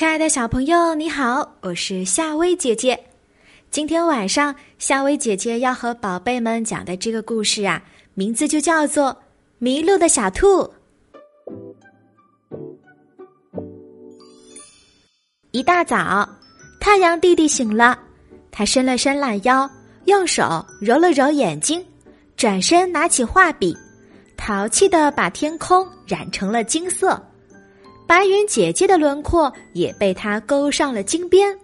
亲爱的小朋友，你好，我是夏薇姐姐。今天晚上，夏薇姐姐要和宝贝们讲的这个故事啊，名字就叫做《迷路的小兔》。一大早，太阳弟弟醒了，他伸了伸懒腰，用手揉了揉眼睛，转身拿起画笔，淘气的把天空染成了金色。白云姐姐的轮廓也被他勾上了金边，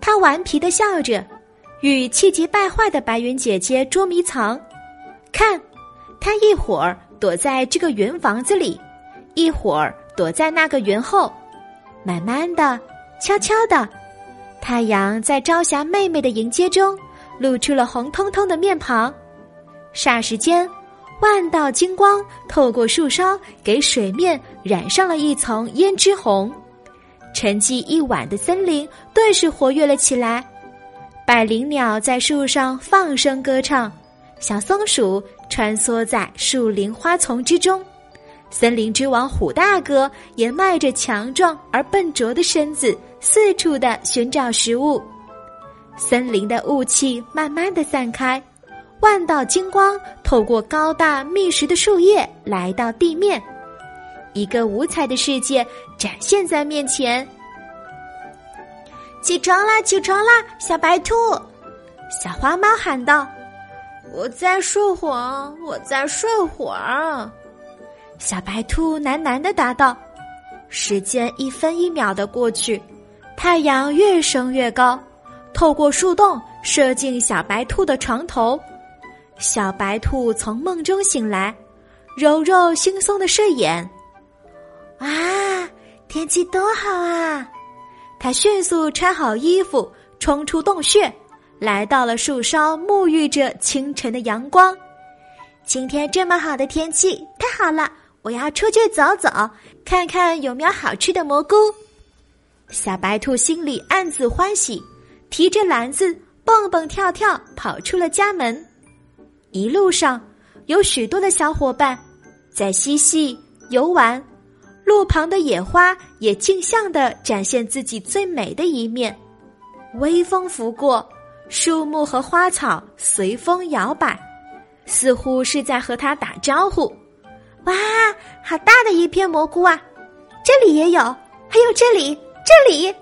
他顽皮的笑着，与气急败坏的白云姐姐捉迷藏。看，他一会儿躲在这个云房子里，一会儿躲在那个云后。慢慢的，悄悄的，太阳在朝霞妹妹的迎接中，露出了红彤彤的面庞。霎时间。万道金光透过树梢，给水面染上了一层胭脂红。沉寂一晚的森林顿时活跃了起来。百灵鸟在树上放声歌唱，小松鼠穿梭在树林花丛之中。森林之王虎大哥也迈着强壮而笨拙的身子，四处的寻找食物。森林的雾气慢慢的散开。万道金光透过高大密实的树叶来到地面，一个五彩的世界展现在面前。起床啦，起床啦，小白兔！小花猫喊道：“我在睡会儿，我在睡会儿。”小白兔喃喃的答道。时间一分一秒的过去，太阳越升越高，透过树洞射进小白兔的床头。小白兔从梦中醒来，揉揉惺忪的睡眼。啊，天气多好啊！它迅速穿好衣服，冲出洞穴，来到了树梢，沐浴着清晨的阳光。今天这么好的天气，太好了！我要出去走走，看看有没有好吃的蘑菇。小白兔心里暗自欢喜，提着篮子蹦蹦跳跳跑出了家门。一路上，有许多的小伙伴在嬉戏游玩，路旁的野花也竞相的展现自己最美的一面。微风拂过，树木和花草随风摇摆，似乎是在和它打招呼。哇，好大的一片蘑菇啊！这里也有，还有这里，这里。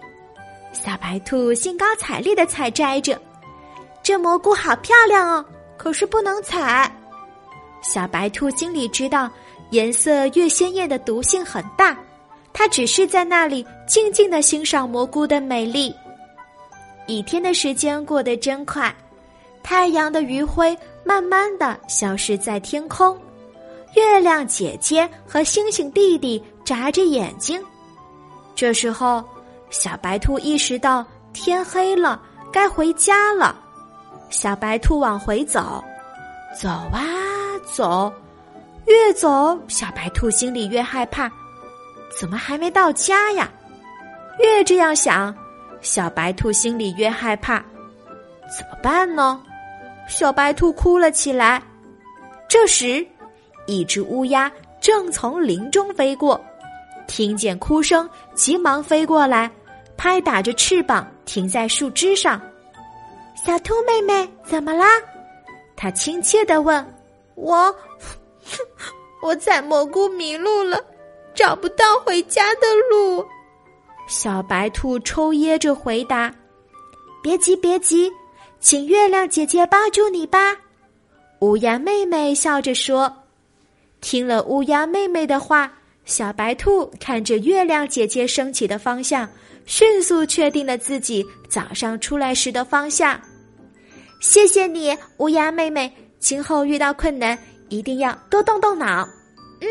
小白兔兴高采烈的采摘着，这蘑菇好漂亮哦。可是不能采。小白兔心里知道，颜色越鲜艳的毒性很大。它只是在那里静静的欣赏蘑菇的美丽。一天的时间过得真快，太阳的余晖慢慢的消失在天空，月亮姐姐和星星弟弟眨着眼睛。这时候，小白兔意识到天黑了，该回家了。小白兔往回走，走啊走，越走小白兔心里越害怕，怎么还没到家呀？越这样想，小白兔心里越害怕，怎么办呢？小白兔哭了起来。这时，一只乌鸦正从林中飞过，听见哭声，急忙飞过来，拍打着翅膀停在树枝上。小兔妹妹，怎么啦？他亲切的问。我，我采蘑菇迷路了，找不到回家的路。小白兔抽噎着回答：“别急，别急，请月亮姐姐帮助你吧。”乌鸦妹妹笑着说。听了乌鸦妹妹的话，小白兔看着月亮姐姐升起的方向，迅速确定了自己早上出来时的方向。谢谢你，乌鸦妹妹。今后遇到困难，一定要多动动脑。嗯，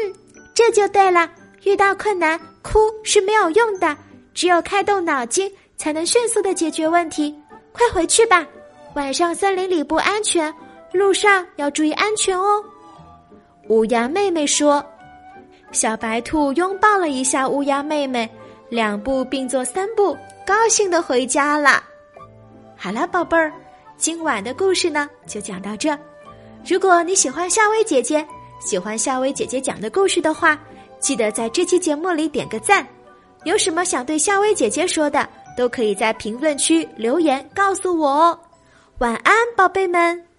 这就对了。遇到困难，哭是没有用的，只有开动脑筋，才能迅速的解决问题。快回去吧，晚上森林里不安全，路上要注意安全哦。乌鸦妹妹说。小白兔拥抱了一下乌鸦妹妹，两步并作三步，高兴的回家了。好了，宝贝儿。今晚的故事呢，就讲到这。如果你喜欢夏薇姐姐，喜欢夏薇姐姐讲的故事的话，记得在这期节目里点个赞。有什么想对夏薇姐姐说的，都可以在评论区留言告诉我哦。晚安，宝贝们。